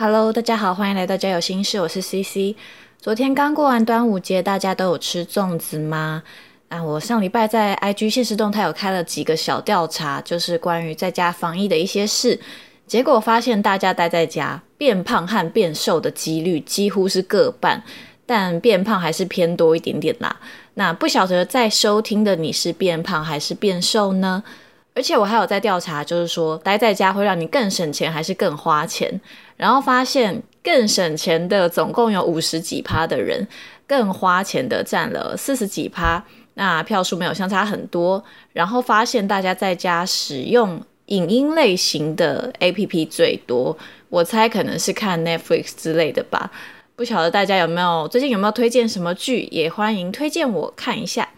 Hello，大家好，欢迎来到家有心事，我是 CC。昨天刚过完端午节，大家都有吃粽子吗？啊，我上礼拜在 IG 现实动态有开了几个小调查，就是关于在家防疫的一些事。结果发现大家待在家，变胖和变瘦的几率几乎是各半，但变胖还是偏多一点点啦。那不晓得在收听的你是变胖还是变瘦呢？而且我还有在调查，就是说待在家会让你更省钱还是更花钱？然后发现更省钱的总共有五十几趴的人，更花钱的占了四十几趴。那票数没有相差很多。然后发现大家在家使用影音类型的 APP 最多，我猜可能是看 Netflix 之类的吧。不晓得大家有没有最近有没有推荐什么剧，也欢迎推荐我看一下。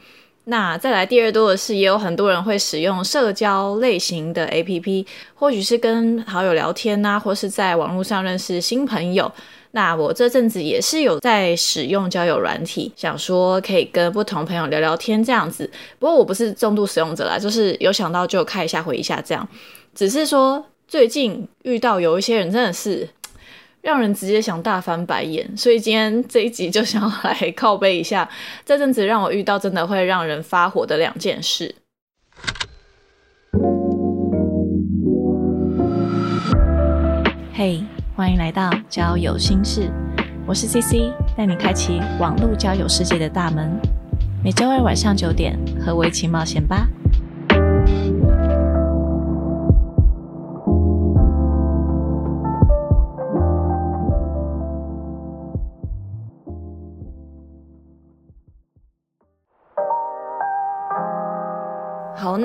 那再来第二多的是，也有很多人会使用社交类型的 APP，或许是跟好友聊天呐，或是在网络上认识新朋友。那我这阵子也是有在使用交友软体，想说可以跟不同朋友聊聊天这样子。不过我不是重度使用者啦，就是有想到就看一下回一下这样。只是说最近遇到有一些人真的是。让人直接想大翻白眼，所以今天这一集就想要来靠背一下这阵子让我遇到真的会让人发火的两件事。嘿，欢迎来到交友心事，我是 CC，带你开启网络交友世界的大门。每周二晚上九点，和我一起冒险吧。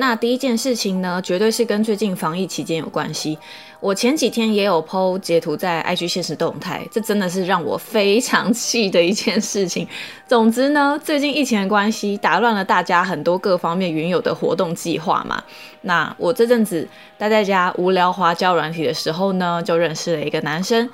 那第一件事情呢，绝对是跟最近防疫期间有关系。我前几天也有 PO 截图在 IG 现实动态，这真的是让我非常气的一件事情。总之呢，最近疫情的关系打乱了大家很多各方面原有的活动计划嘛。那我这阵子待在家无聊滑交软体的时候呢，就认识了一个男生。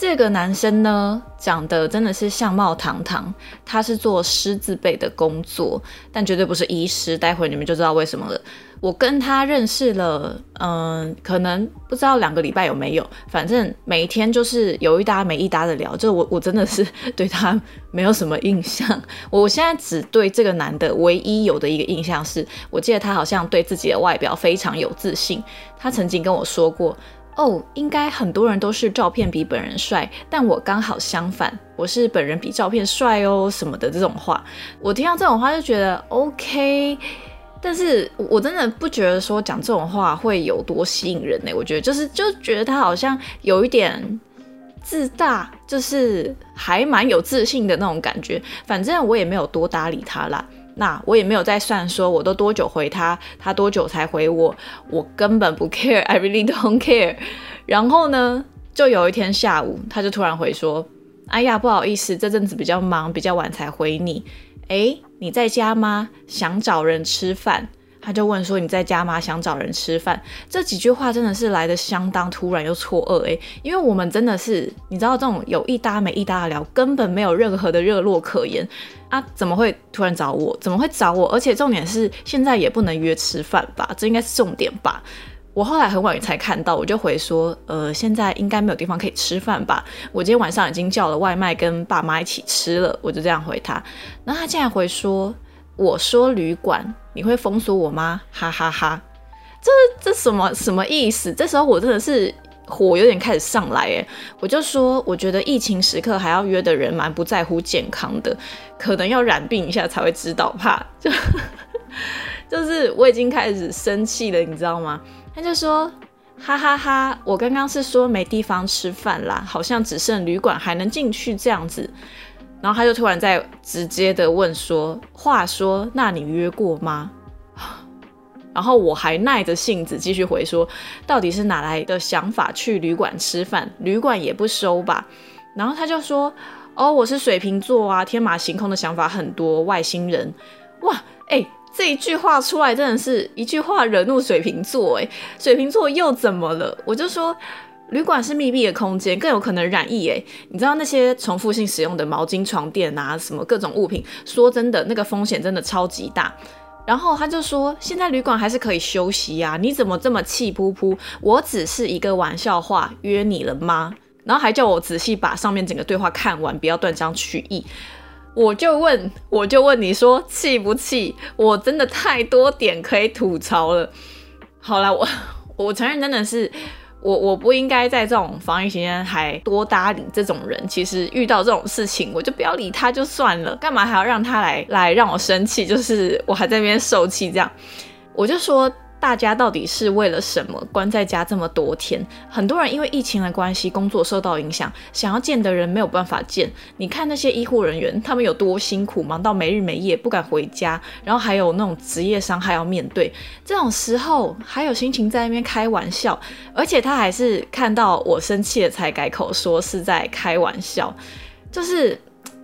这个男生呢，长得真的是相貌堂堂，他是做师字辈的工作，但绝对不是医师。待会你们就知道为什么了。我跟他认识了，嗯，可能不知道两个礼拜有没有，反正每一天就是有一搭没一搭的聊。就我我真的是 对他没有什么印象。我现在只对这个男的唯一有的一个印象是，我记得他好像对自己的外表非常有自信。他曾经跟我说过。哦，应该很多人都是照片比本人帅，但我刚好相反，我是本人比照片帅哦，什么的这种话，我听到这种话就觉得 OK，但是我真的不觉得说讲这种话会有多吸引人呢？我觉得就是就觉得他好像有一点自大，就是还蛮有自信的那种感觉。反正我也没有多搭理他啦。那我也没有再算，说我都多久回他，他多久才回我，我根本不 care，I really don't care。然后呢，就有一天下午，他就突然回说：“哎呀，不好意思，这阵子比较忙，比较晚才回你。哎，你在家吗？想找人吃饭。”他就问说：“你在家吗？想找人吃饭？”这几句话真的是来的相当突然又错愕诶，因为我们真的是你知道这种有一搭没一搭的聊，根本没有任何的热络可言啊！怎么会突然找我？怎么会找我？而且重点是现在也不能约吃饭吧？这应该是重点吧？我后来很晚才看到，我就回说：“呃，现在应该没有地方可以吃饭吧？我今天晚上已经叫了外卖，跟爸妈一起吃了。”我就这样回他，然后他竟然回说。我说旅馆，你会封锁我吗？哈哈哈，这这什么什么意思？这时候我真的是火有点开始上来哎，我就说，我觉得疫情时刻还要约的人蛮不在乎健康的，可能要染病一下才会知道怕，就就是我已经开始生气了，你知道吗？他就说，哈哈哈，我刚刚是说没地方吃饭啦，好像只剩旅馆还能进去这样子。然后他就突然在直接的问说：“话说，那你约过吗？”然后我还耐着性子继续回说：“到底是哪来的想法去旅馆吃饭？旅馆也不收吧？”然后他就说：“哦，我是水瓶座啊，天马行空的想法很多，外星人。”哇，哎，这一句话出来真的是一句话惹怒水瓶座，哎，水瓶座又怎么了？我就说。旅馆是密闭的空间，更有可能染疫诶。你知道那些重复性使用的毛巾、床垫啊，什么各种物品，说真的，那个风险真的超级大。然后他就说，现在旅馆还是可以休息呀，你怎么这么气噗噗？我只是一个玩笑话约你了吗？然后还叫我仔细把上面整个对话看完，不要断章取义。我就问，我就问你说气不气？我真的太多点可以吐槽了。好了，我我承认真的是。我我不应该在这种防疫期间还多搭理这种人。其实遇到这种事情，我就不要理他就算了，干嘛还要让他来来让我生气？就是我还在那边受气，这样我就说。大家到底是为了什么关在家这么多天？很多人因为疫情的关系，工作受到影响，想要见的人没有办法见。你看那些医护人员，他们有多辛苦，忙到没日没夜，不敢回家，然后还有那种职业伤害要面对。这种时候还有心情在那边开玩笑，而且他还是看到我生气了才改口说是在开玩笑，就是。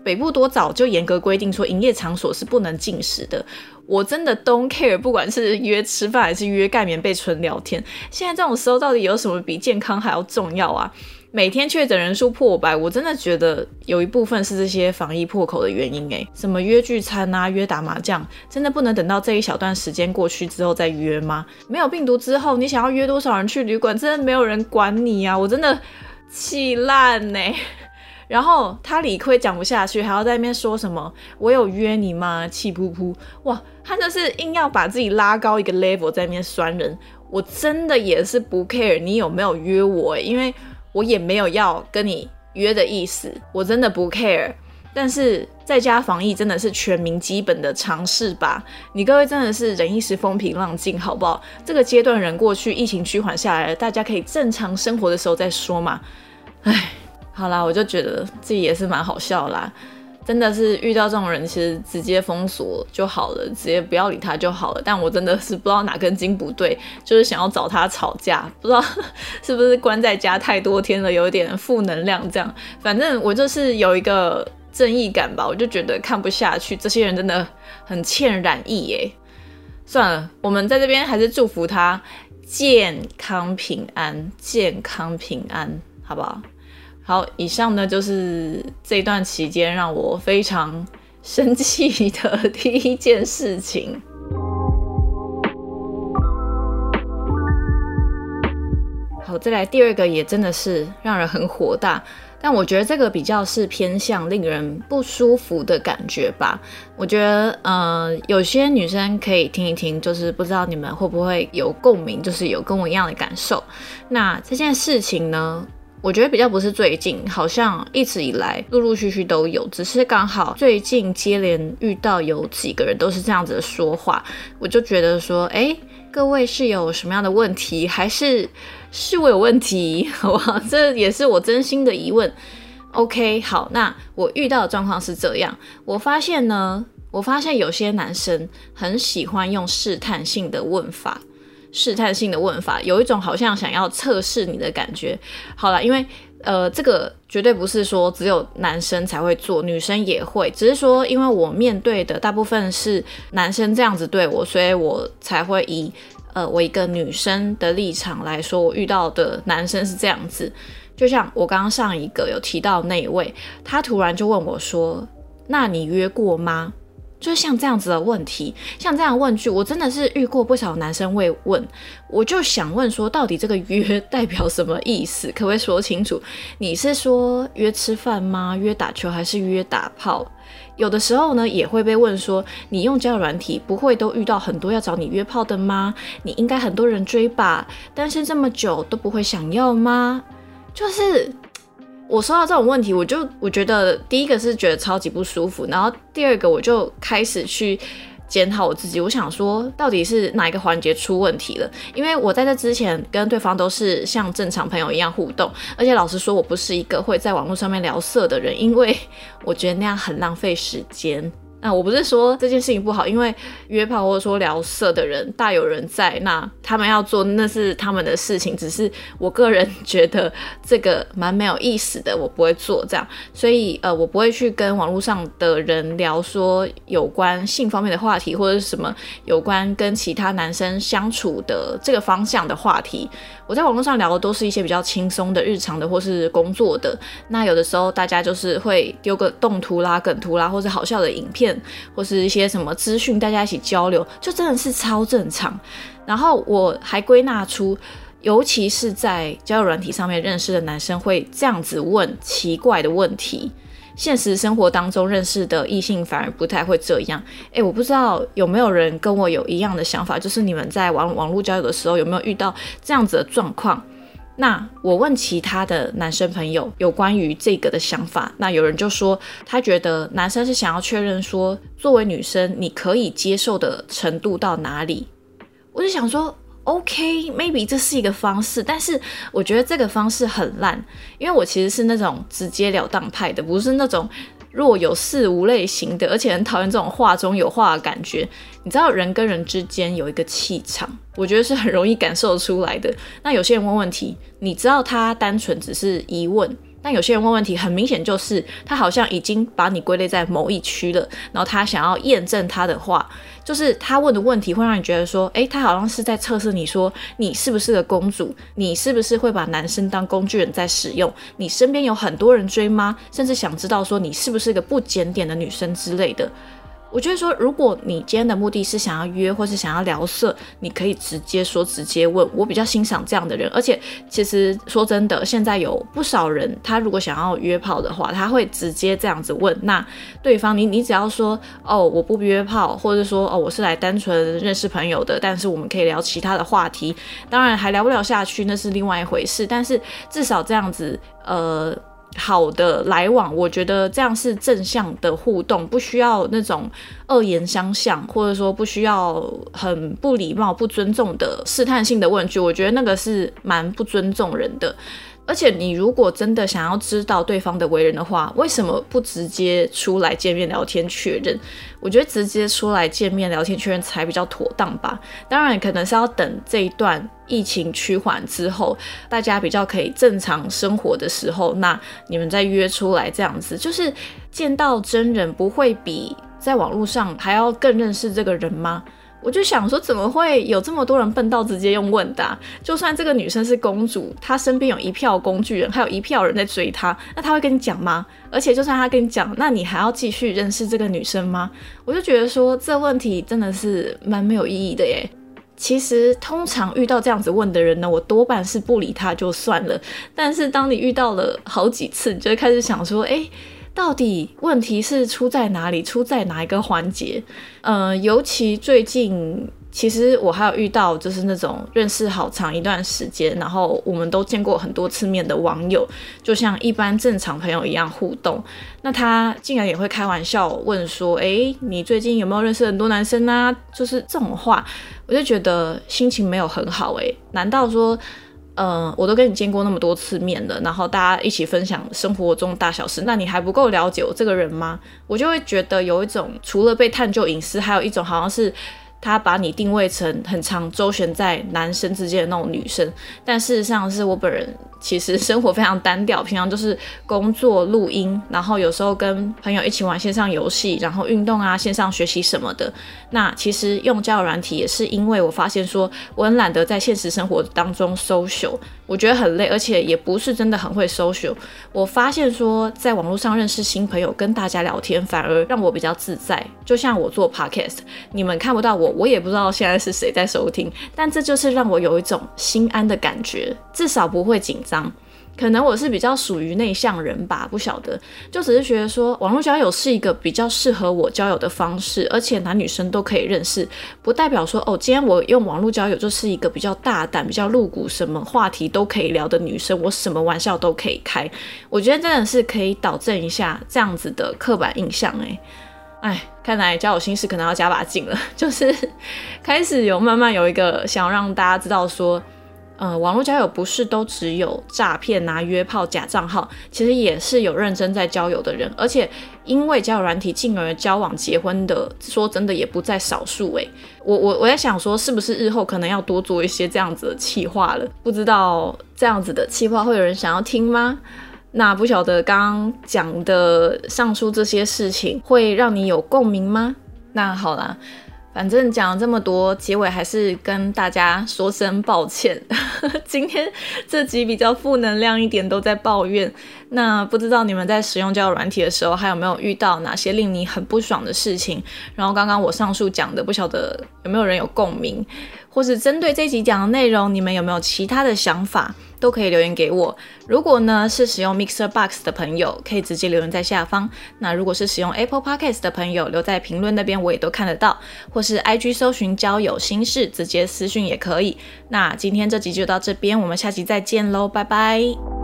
北部多早就严格规定说营业场所是不能进食的，我真的 don't care，不管是约吃饭还是约盖棉被纯聊天。现在这种时候到底有什么比健康还要重要啊？每天确诊人数破百，我真的觉得有一部分是这些防疫破口的原因诶，什么约聚餐啊、约打麻将，真的不能等到这一小段时间过去之后再约吗？没有病毒之后，你想要约多少人去旅馆，真的没有人管你啊！我真的气烂呢。然后他理亏讲不下去，还要在那边说什么？我有约你吗？气噗噗！哇，他就是硬要把自己拉高一个 level 在那边酸人。我真的也是不 care 你有没有约我，因为我也没有要跟你约的意思，我真的不 care。但是在家防疫真的是全民基本的常识吧？你各位真的是忍一时风平浪静，好不好？这个阶段人过去，疫情趋缓下来了，大家可以正常生活的时候再说嘛。唉。好啦，我就觉得自己也是蛮好笑啦，真的是遇到这种人，其实直接封锁就好了，直接不要理他就好了。但我真的是不知道哪根筋不对，就是想要找他吵架，不知道是不是关在家太多天了，有一点负能量这样。反正我就是有一个正义感吧，我就觉得看不下去，这些人真的很欠染疫耶。算了，我们在这边还是祝福他健康平安，健康平安，好不好？好，以上呢就是这段期间让我非常生气的第一件事情。好，再来第二个也真的是让人很火大，但我觉得这个比较是偏向令人不舒服的感觉吧。我觉得，呃，有些女生可以听一听，就是不知道你们会不会有共鸣，就是有跟我一样的感受。那这件事情呢？我觉得比较不是最近，好像一直以来陆陆续续都有，只是刚好最近接连遇到有几个人都是这样子的说话，我就觉得说，哎，各位是有什么样的问题，还是是我有问题？好不好？这也是我真心的疑问。OK，好，那我遇到的状况是这样，我发现呢，我发现有些男生很喜欢用试探性的问法。试探性的问法，有一种好像想要测试你的感觉。好了，因为呃，这个绝对不是说只有男生才会做，女生也会。只是说，因为我面对的大部分是男生这样子对我，所以我才会以呃我一个女生的立场来说，我遇到的男生是这样子。就像我刚刚上一个有提到那一位，他突然就问我说：“那你约过吗？”就是像这样子的问题，像这样问句，我真的是遇过不少男生会问，我就想问说，到底这个约代表什么意思？可不可以说清楚？你是说约吃饭吗？约打球还是约打炮？有的时候呢，也会被问说，你用交友软体不会都遇到很多要找你约炮的吗？你应该很多人追吧？单身这么久都不会想要吗？就是。我收到这种问题，我就我觉得第一个是觉得超级不舒服，然后第二个我就开始去检讨我自己，我想说到底是哪一个环节出问题了？因为我在这之前跟对方都是像正常朋友一样互动，而且老实说，我不是一个会在网络上面聊色的人，因为我觉得那样很浪费时间。那我不是说这件事情不好，因为约炮或者说聊色的人大有人在，那他们要做那是他们的事情，只是我个人 觉得这个蛮没有意思的，我不会做这样，所以呃，我不会去跟网络上的人聊说有关性方面的话题，或者是什么有关跟其他男生相处的这个方向的话题。我在网络上聊的都是一些比较轻松的日常的或是工作的，那有的时候大家就是会丢个动图啦、梗图啦，或者好笑的影片，或是一些什么资讯，大家一起交流，就真的是超正常。然后我还归纳出尤其是在交友软体上面认识的男生会这样子问奇怪的问题。现实生活当中认识的异性反而不太会这样。诶，我不知道有没有人跟我有一样的想法，就是你们在网网络交友的时候有没有遇到这样子的状况？那我问其他的男生朋友有关于这个的想法，那有人就说他觉得男生是想要确认说，作为女生你可以接受的程度到哪里？我就想说。OK，maybe 这是一个方式，但是我觉得这个方式很烂，因为我其实是那种直截了当派的，不是那种若有似无类型的，而且很讨厌这种话中有话的感觉。你知道人跟人之间有一个气场，我觉得是很容易感受出来的。那有些人问问题，你知道他单纯只是疑问。但有些人问问题，很明显就是他好像已经把你归类在某一区了，然后他想要验证他的话，就是他问的问题会让你觉得说，诶，他好像是在测试你说你是不是个公主，你是不是会把男生当工具人在使用，你身边有很多人追吗？甚至想知道说你是不是个不检点的女生之类的。我觉得说，如果你今天的目的是想要约，或是想要聊色，你可以直接说，直接问。我比较欣赏这样的人，而且其实说真的，现在有不少人，他如果想要约炮的话，他会直接这样子问。那对方，你你只要说，哦，我不约炮，或者说，哦，我是来单纯认识朋友的，但是我们可以聊其他的话题。当然，还聊不聊下去，那是另外一回事。但是至少这样子，呃。好的来往，我觉得这样是正向的互动，不需要那种恶言相向，或者说不需要很不礼貌、不尊重的试探性的问句。我觉得那个是蛮不尊重人的。而且你如果真的想要知道对方的为人的话，为什么不直接出来见面聊天确认？我觉得直接出来见面聊天确认才比较妥当吧。当然，可能是要等这一段疫情趋缓之后，大家比较可以正常生活的时候，那你们再约出来这样子，就是见到真人，不会比在网络上还要更认识这个人吗？我就想说，怎么会有这么多人笨到直接用问答？就算这个女生是公主，她身边有一票工具人，还有一票人在追她，那她会跟你讲吗？而且就算她跟你讲，那你还要继续认识这个女生吗？我就觉得说，这问题真的是蛮没有意义的耶。其实通常遇到这样子问的人呢，我多半是不理他就算了。但是当你遇到了好几次，你就会开始想说，哎。到底问题是出在哪里？出在哪一个环节？呃，尤其最近，其实我还有遇到，就是那种认识好长一段时间，然后我们都见过很多次面的网友，就像一般正常朋友一样互动。那他竟然也会开玩笑问说：“哎，你最近有没有认识很多男生啊？”就是这种话，我就觉得心情没有很好。哎，难道说？嗯，我都跟你见过那么多次面了，然后大家一起分享生活中大小事，那你还不够了解我这个人吗？我就会觉得有一种除了被探究隐私，还有一种好像是。他把你定位成很常周旋在男生之间的那种女生，但事实上是我本人其实生活非常单调，平常就是工作、录音，然后有时候跟朋友一起玩线上游戏，然后运动啊、线上学习什么的。那其实用交友软体也是因为我发现说我很懒得在现实生活当中 social，我觉得很累，而且也不是真的很会 social。我发现说在网络上认识新朋友，跟大家聊天反而让我比较自在。就像我做 podcast，你们看不到我。我也不知道现在是谁在收听，但这就是让我有一种心安的感觉，至少不会紧张。可能我是比较属于内向人吧，不晓得，就只是觉得说网络交友是一个比较适合我交友的方式，而且男女生都可以认识，不代表说哦，今天我用网络交友就是一个比较大胆、比较露骨，什么话题都可以聊的女生，我什么玩笑都可以开。我觉得真的是可以导正一下这样子的刻板印象，诶。哎，看来交友心事可能要加把劲了。就是开始有慢慢有一个想让大家知道说，呃，网络交友不是都只有诈骗啊、约炮、假账号，其实也是有认真在交友的人。而且因为交友软体进而交往结婚的，说真的也不在少数。哎，我我我在想说，是不是日后可能要多做一些这样子的企划了？不知道这样子的企划会有人想要听吗？那不晓得刚刚讲的上述这些事情会让你有共鸣吗？那好啦，反正讲了这么多，结尾还是跟大家说声抱歉。今天这集比较负能量一点，都在抱怨。那不知道你们在使用交友软体的时候，还有没有遇到哪些令你很不爽的事情？然后刚刚我上述讲的，不晓得有没有人有共鸣？或是针对这集讲的内容，你们有没有其他的想法，都可以留言给我。如果呢是使用 Mixer Box 的朋友，可以直接留言在下方。那如果是使用 Apple Podcast 的朋友，留在评论那边我也都看得到，或是 IG 搜寻交友心事，直接私讯也可以。那今天这集就到这边，我们下集再见喽，拜拜。